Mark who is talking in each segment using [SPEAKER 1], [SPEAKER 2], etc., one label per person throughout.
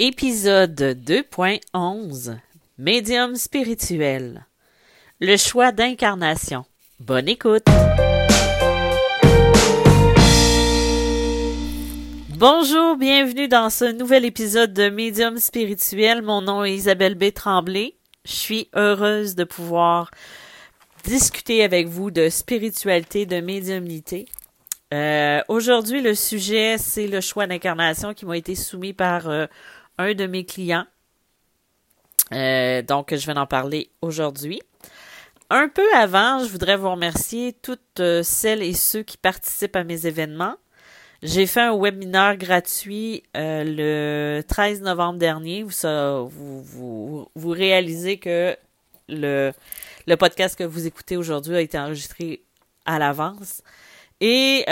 [SPEAKER 1] Épisode 2.11 Médium spirituel Le choix d'incarnation. Bonne écoute. Bonjour, bienvenue dans ce nouvel épisode de Médium spirituel. Mon nom est Isabelle B. Tremblay. Je suis heureuse de pouvoir discuter avec vous de spiritualité, de médiumnité. Euh, Aujourd'hui, le sujet, c'est le choix d'incarnation qui m'a été soumis par euh, un de mes clients. Euh, donc, je vais en parler aujourd'hui. Un peu avant, je voudrais vous remercier toutes euh, celles et ceux qui participent à mes événements. J'ai fait un webinaire gratuit euh, le 13 novembre dernier. Vous, vous, réalisez que le, podcast que vous écoutez aujourd'hui a été enregistré à l'avance. Et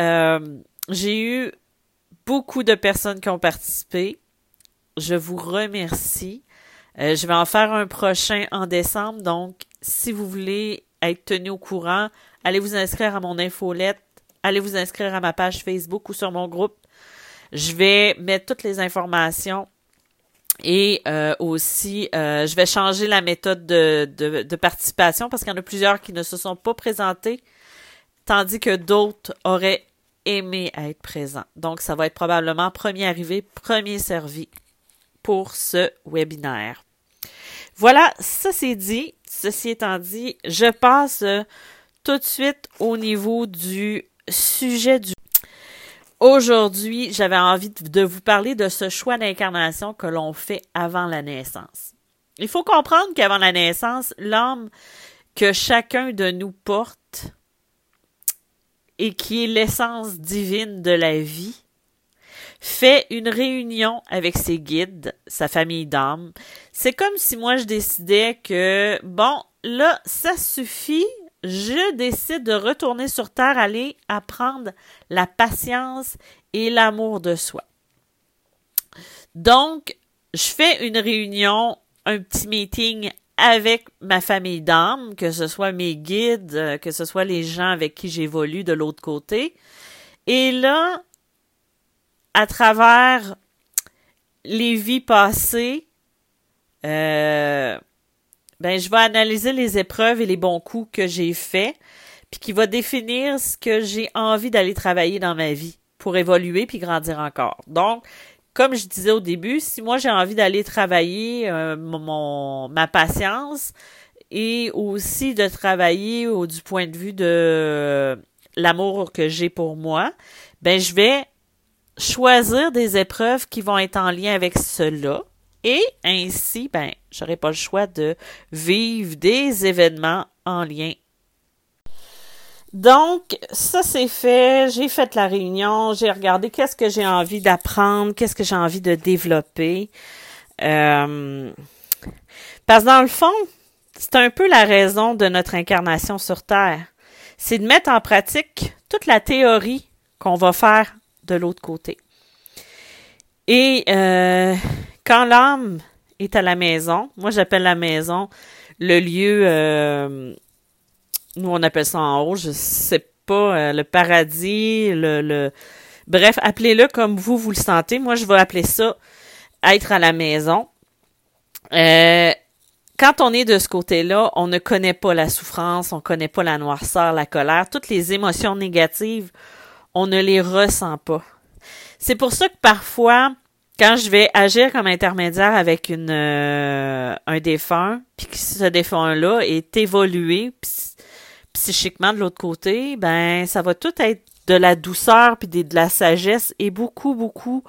[SPEAKER 1] j'ai eu beaucoup de personnes qui ont participé. Je vous remercie. Euh, je vais en faire un prochain en décembre. Donc, si vous voulez être tenu au courant, allez vous inscrire à mon infolette, allez vous inscrire à ma page Facebook ou sur mon groupe. Je vais mettre toutes les informations et euh, aussi, euh, je vais changer la méthode de, de, de participation parce qu'il y en a plusieurs qui ne se sont pas présentés, tandis que d'autres auraient aimé être présents. Donc, ça va être probablement premier arrivé, premier servi pour ce webinaire. Voilà, ça c'est dit. Ceci étant dit, je passe euh, tout de suite au niveau du sujet du Aujourd'hui, j'avais envie de vous parler de ce choix d'incarnation que l'on fait avant la naissance. Il faut comprendre qu'avant la naissance, l'âme que chacun de nous porte et qui est l'essence divine de la vie fait une réunion avec ses guides, sa famille d'âmes. C'est comme si moi je décidais que, bon, là, ça suffit, je décide de retourner sur Terre, aller apprendre la patience et l'amour de soi. Donc, je fais une réunion, un petit meeting avec ma famille d'âmes, que ce soit mes guides, que ce soit les gens avec qui j'évolue de l'autre côté. Et là, à travers les vies passées, euh, ben, je vais analyser les épreuves et les bons coups que j'ai faits, puis qui va définir ce que j'ai envie d'aller travailler dans ma vie pour évoluer puis grandir encore. Donc, comme je disais au début, si moi j'ai envie d'aller travailler euh, mon ma patience et aussi de travailler au, du point de vue de l'amour que j'ai pour moi, ben je vais choisir des épreuves qui vont être en lien avec cela et ainsi, ben, j'aurai pas le choix de vivre des événements en lien. Donc, ça c'est fait, j'ai fait la réunion, j'ai regardé qu'est-ce que j'ai envie d'apprendre, qu'est-ce que j'ai envie de développer. Euh, parce que dans le fond, c'est un peu la raison de notre incarnation sur Terre. C'est de mettre en pratique toute la théorie qu'on va faire de l'autre côté. Et euh, quand l'âme est à la maison, moi j'appelle la maison le lieu, euh, nous on appelle ça en haut, je sais pas, euh, le paradis, le, bref, appelez-le comme vous vous le sentez. Moi je vais appeler ça être à la maison. Quand on est de ce côté-là, on ne connaît pas la souffrance, on connaît pas la noirceur, la colère, toutes les émotions négatives, on ne les ressent pas. C'est pour ça que parfois, quand je vais agir comme intermédiaire avec une euh, un défunt, puis que ce défunt-là est évolué psychiquement de l'autre côté, ben ça va tout être de la douceur puis de la sagesse et beaucoup beaucoup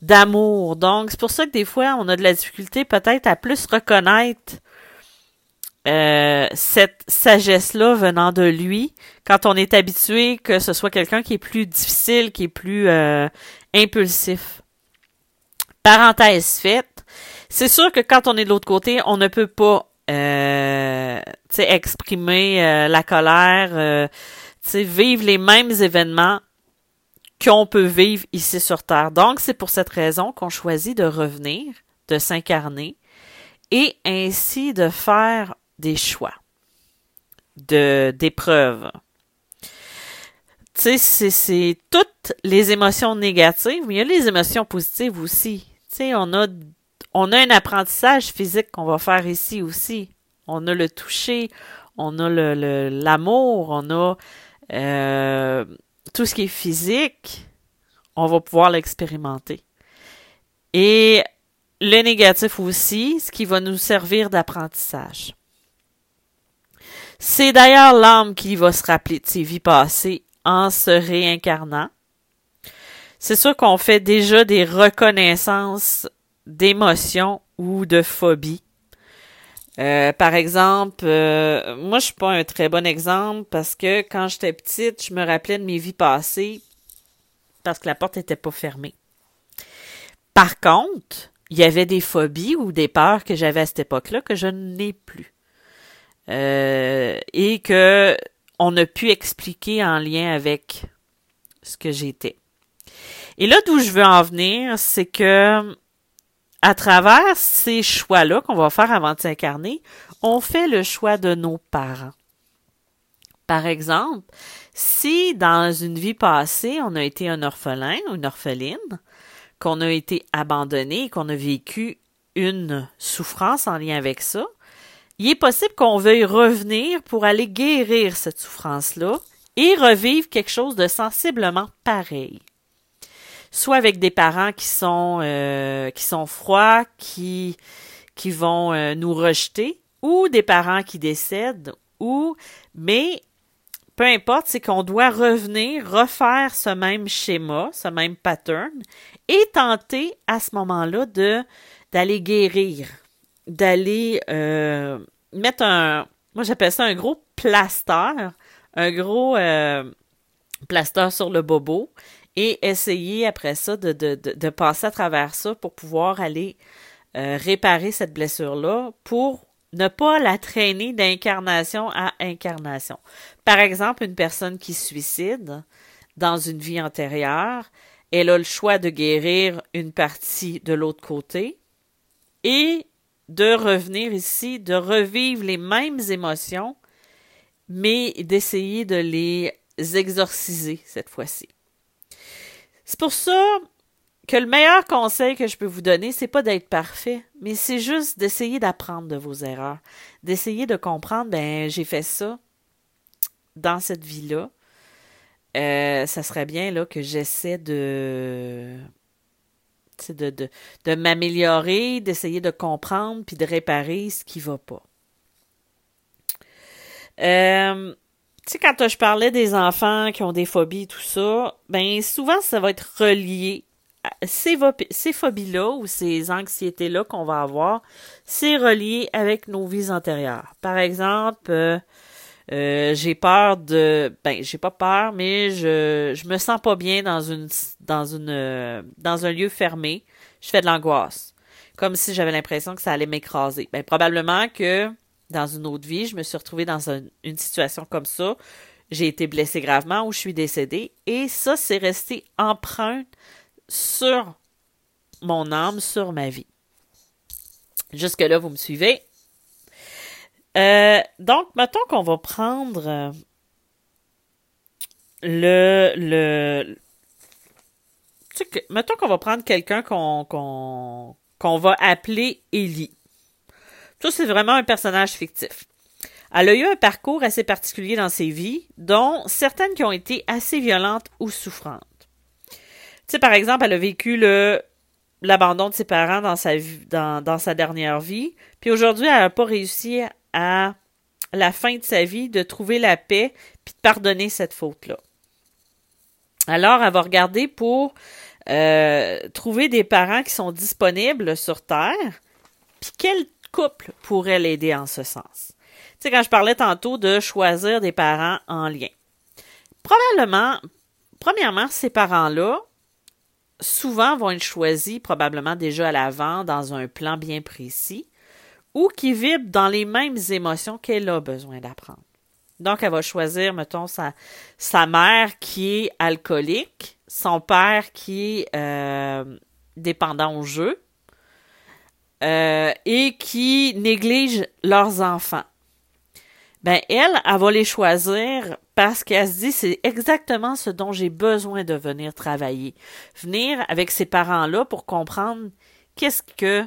[SPEAKER 1] d'amour. Donc c'est pour ça que des fois on a de la difficulté peut-être à plus reconnaître euh, cette sagesse-là venant de lui, quand on est habitué que ce soit quelqu'un qui est plus difficile, qui est plus euh, impulsif. Parenthèse faite, c'est sûr que quand on est de l'autre côté, on ne peut pas euh, exprimer euh, la colère, euh, vivre les mêmes événements qu'on peut vivre ici sur Terre. Donc, c'est pour cette raison qu'on choisit de revenir, de s'incarner et ainsi de faire des choix, de d'épreuves. Tu sais, c'est toutes les émotions négatives, mais il y a les émotions positives aussi. Tu sais, on a un apprentissage physique qu'on va faire ici aussi. On a le toucher, on a le l'amour, on a euh, tout ce qui est physique, on va pouvoir l'expérimenter. Et le négatif aussi, ce qui va nous servir d'apprentissage. C'est d'ailleurs l'âme qui va se rappeler de ses vies passées en se réincarnant. C'est sûr qu'on fait déjà des reconnaissances d'émotions ou de phobies. Euh, par exemple, euh, moi je suis pas un très bon exemple parce que quand j'étais petite, je me rappelais de mes vies passées parce que la porte n'était pas fermée. Par contre, il y avait des phobies ou des peurs que j'avais à cette époque-là que je n'ai plus. Euh, et que on a pu expliquer en lien avec ce que j'étais. Et là d'où je veux en venir, c'est que à travers ces choix-là qu'on va faire avant de s'incarner, on fait le choix de nos parents. Par exemple, si dans une vie passée, on a été un orphelin ou une orpheline, qu'on a été abandonné, qu'on a vécu une souffrance en lien avec ça, il est possible qu'on veuille revenir pour aller guérir cette souffrance-là et revivre quelque chose de sensiblement pareil. Soit avec des parents qui sont euh, froids, qui vont euh, nous rejeter, ou des parents qui décèdent, ou mais peu importe, c'est qu'on doit revenir, refaire ce même schéma, ce même pattern, et tenter à ce moment-là d'aller guérir, d'aller euh, mettre un, moi j'appelle ça un gros plaster, un gros euh, plaster sur le bobo, et essayer après ça de, de, de, passer à travers ça pour pouvoir aller euh, réparer cette blessure-là pour ne pas la traîner d'incarnation à incarnation. Par exemple, une personne qui suicide dans une vie antérieure, elle a le choix de guérir une partie de l'autre côté et de revenir ici, de revivre les mêmes émotions, mais d'essayer de les exorciser cette fois-ci. C'est pour ça que le meilleur conseil que je peux vous donner, c'est pas d'être parfait, mais c'est juste d'essayer d'apprendre de vos erreurs, d'essayer de comprendre, ben, j'ai fait ça dans cette vie-là. Euh, ça serait bien là que j'essaie de de, m'améliorer, d'essayer de comprendre puis de réparer ce qui va pas. Euh, tu sais, quand je parlais des enfants qui ont des phobies tout ça, ben souvent ça va être relié ces, ces phobies-là ou ces anxiétés-là qu'on va avoir, c'est relié avec nos vies antérieures. Par exemple, euh, euh, j'ai peur de ben j'ai pas peur mais je je me sens pas bien dans une dans une euh, dans un lieu fermé. Je fais de l'angoisse. Comme si j'avais l'impression que ça allait m'écraser. Ben probablement que dans une autre vie je me suis retrouvée dans une situation comme ça. J'ai été blessée gravement ou je suis décédée. Et ça c'est resté empreinte sur mon âme, sur ma vie. Jusque là, vous me suivez? Euh, donc, mettons qu'on va prendre euh, le, le, tu mettons qu'on va prendre quelqu'un qu'on, qu'on, qu'on va appeler Ellie. Ça, c'est vraiment un personnage fictif. Elle a eu un parcours assez particulier dans ses vies, dont certaines qui ont été assez violentes ou souffrantes. Tu sais, par exemple, elle a vécu l'abandon de ses parents dans sa dans, dans sa dernière vie, puis aujourd'hui, elle n'a pas réussi à la fin de sa vie de trouver la paix puis de pardonner cette faute-là. Alors, elle va regarder pour euh, trouver des parents qui sont disponibles sur Terre, puis quel couple pourrait l'aider en ce sens? Tu sais, quand je parlais tantôt de choisir des parents en lien. Probablement, premièrement, ces parents-là, souvent vont être choisis probablement déjà à l'avant dans un plan bien précis ou qui vibre dans les mêmes émotions qu'elle a besoin d'apprendre. Donc, elle va choisir, mettons, sa, mère qui est alcoolique, son père qui est euh, dépendant au jeu euh, et qui néglige leurs enfants. Ben, elle, elle va les choisir parce qu'elle se dit c'est exactement ce dont j'ai besoin de venir travailler. Venir avec ces parents-là pour comprendre qu'est-ce que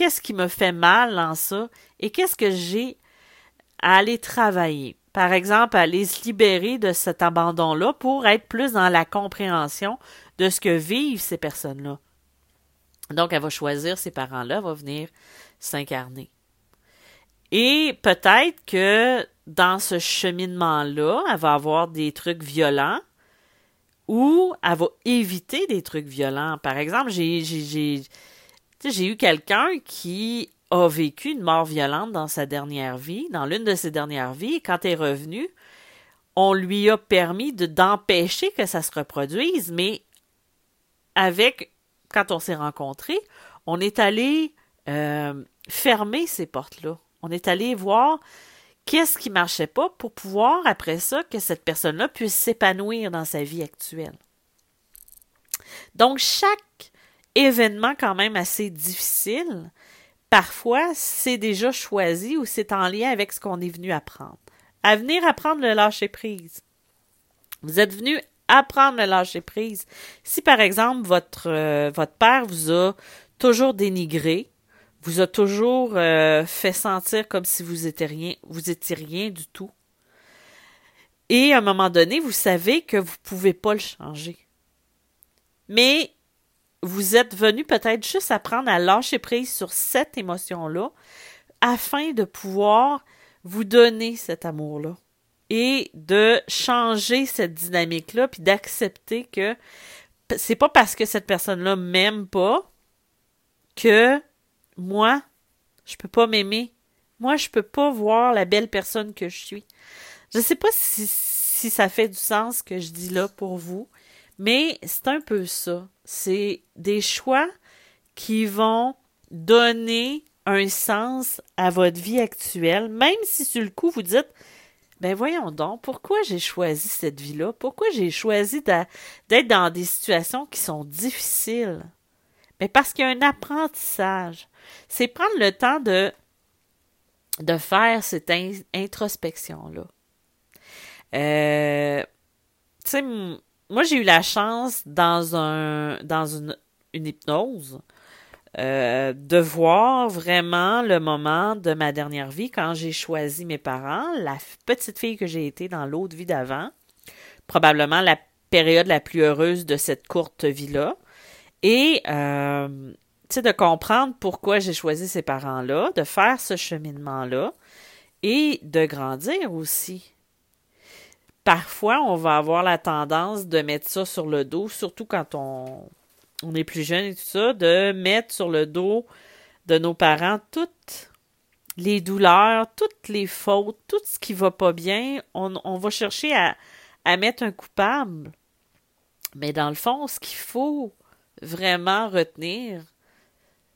[SPEAKER 1] qu'est-ce qui me fait mal dans ça et qu'est-ce que j'ai à aller travailler? Par exemple, aller se libérer de cet abandon-là pour être plus dans la compréhension de ce que vivent ces personnes-là. Donc, elle va choisir ces parents-là, va venir s'incarner. Et peut-être que dans ce cheminement-là, elle va avoir des trucs violents ou elle va éviter des trucs violents. Par exemple, j'ai, j'ai, eu quelqu'un qui a vécu une mort violente dans sa dernière vie, dans l'une de ses dernières vies, et quand elle est revenue, on lui a permis de, d'empêcher que ça se reproduise, mais avec, quand on s'est rencontrés, on est allé euh, fermer ces portes-là. On est allé voir qu'est-ce qui marchait pas pour pouvoir, après ça, que cette personne-là puisse s'épanouir dans sa vie actuelle. Donc, chaque événement quand même assez difficile, parfois, c'est déjà choisi ou c'est en lien avec ce qu'on est venu apprendre. À venir apprendre le lâcher prise. Vous êtes venu apprendre le lâcher prise. Si par exemple votre euh, votre père vous a toujours dénigré, vous a toujours euh, fait sentir comme si vous étiez rien, du tout. Et à un moment donné, vous savez que vous pouvez pas le changer. Mais vous êtes venu peut-être juste apprendre à lâcher prise sur cette émotion-là afin de pouvoir vous donner cet amour-là et de changer cette dynamique-là puis d'accepter que c'est pas parce que cette personne-là m'aime pas que moi, je peux pas m'aimer. Moi, je peux pas voir la belle personne que je suis. Je sais pas si, si ça fait du sens ce que je dis là pour vous, mais c'est un peu ça. C'est des choix qui vont donner un sens à votre vie actuelle, même si sur le coup vous dites ben voyons donc, pourquoi j'ai choisi cette vie-là? Pourquoi j'ai choisi d'être dans des situations qui sont difficiles? Mais ben, parce qu'il y a un apprentissage. C'est prendre le temps de, de faire cette introspection-là. Euh, tu sais, moi, j'ai eu la chance dans un dans une, une hypnose euh, de voir vraiment le moment de ma dernière vie quand j'ai choisi mes parents, la petite fille que j'ai été dans l'autre vie d'avant, probablement la période la plus heureuse de cette courte vie-là. Et euh, de comprendre pourquoi j'ai choisi ces parents-là, de faire ce cheminement-là et de grandir aussi parfois, on va avoir la tendance de mettre ça sur le dos, surtout quand on, on est plus jeune et tout ça, de mettre sur le dos de nos parents toutes les douleurs, toutes les fautes, tout ce qui va pas bien. On, on va chercher à, à mettre un coupable. Mais dans le fond, ce qu'il faut vraiment retenir,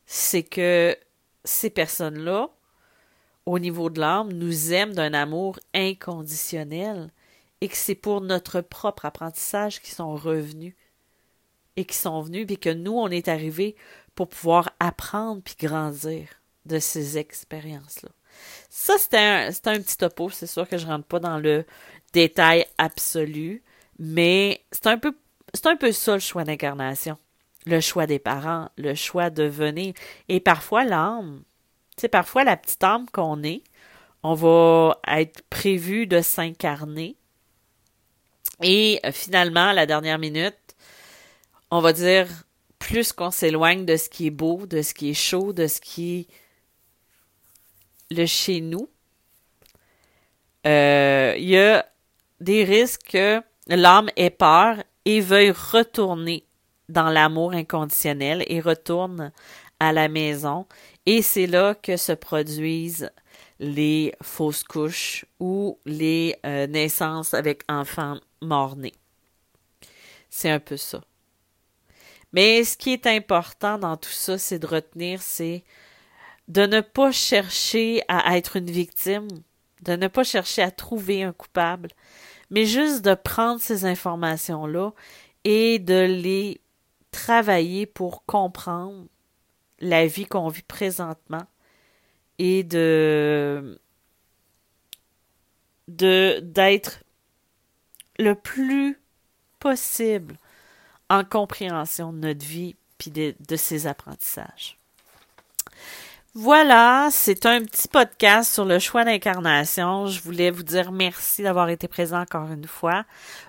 [SPEAKER 1] c'est que ces personnes-là, au niveau de l'âme, nous aiment d'un amour inconditionnel et que c'est pour notre propre apprentissage qu'ils sont revenus et qui sont venus, puis que nous, on est arrivés pour pouvoir apprendre puis grandir de ces expériences-là. Ça, c'était un, petit topo. C'est sûr que je rentre pas dans le détail absolu, mais c'est un peu, c'est un peu ça le choix d'incarnation. Le choix des parents, le choix de venir. Et parfois, l'âme, sais, parfois, la petite âme qu'on est, on va être prévu de s'incarner et euh, finalement, à la dernière minute, on va dire, plus qu'on s'éloigne de ce qui est beau, de ce qui est chaud, de ce qui est le chez nous, euh, il y a des risques que l'âme ait peur et veuille retourner dans l'amour inconditionnel et retourne à la maison. Et c'est là que se produisent les fausses couches ou les euh, naissances avec enfants morts-nés. C'est un peu ça. Mais ce qui est important dans tout ça, c'est de retenir, c'est de ne pas chercher à être une victime, de ne pas chercher à trouver un coupable, mais juste de prendre ces informations-là et de les travailler pour comprendre la vie qu'on vit présentement et de d'être le plus possible en compréhension de notre vie puis de, de ses apprentissages. Voilà, c'est un petit podcast sur le choix d'incarnation. Je voulais vous dire merci d'avoir été présent encore une fois.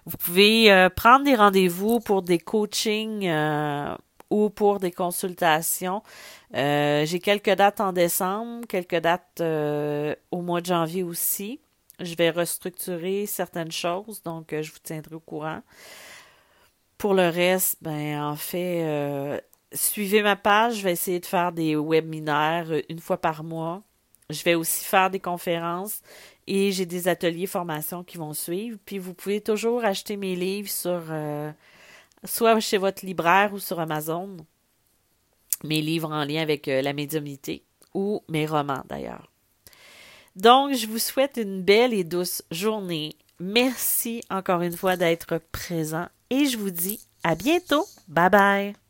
[SPEAKER 1] Vous pouvez euh, prendre des rendez-vous pour des coachings euh, ou pour des consultations. Euh, j'ai quelques dates en décembre, quelques dates au mois de janvier aussi. Je vais restructurer certaines choses, donc je vous tiendrai au courant. Pour le reste, ben en fait, suivez ma page, je vais essayer de faire des webinaires euh, une fois par mois. Je vais aussi faire des conférences et j'ai des ateliers formation qui vont suivre. Puis vous pouvez toujours acheter mes livres sur euh, soit chez votre libraire ou sur Amazon. Mes livres en lien avec euh, la médiumnité ou mes romans d'ailleurs. Donc, je vous souhaite une belle et douce journée. Merci encore une fois d'être présent et je vous dis à bientôt. Bye bye.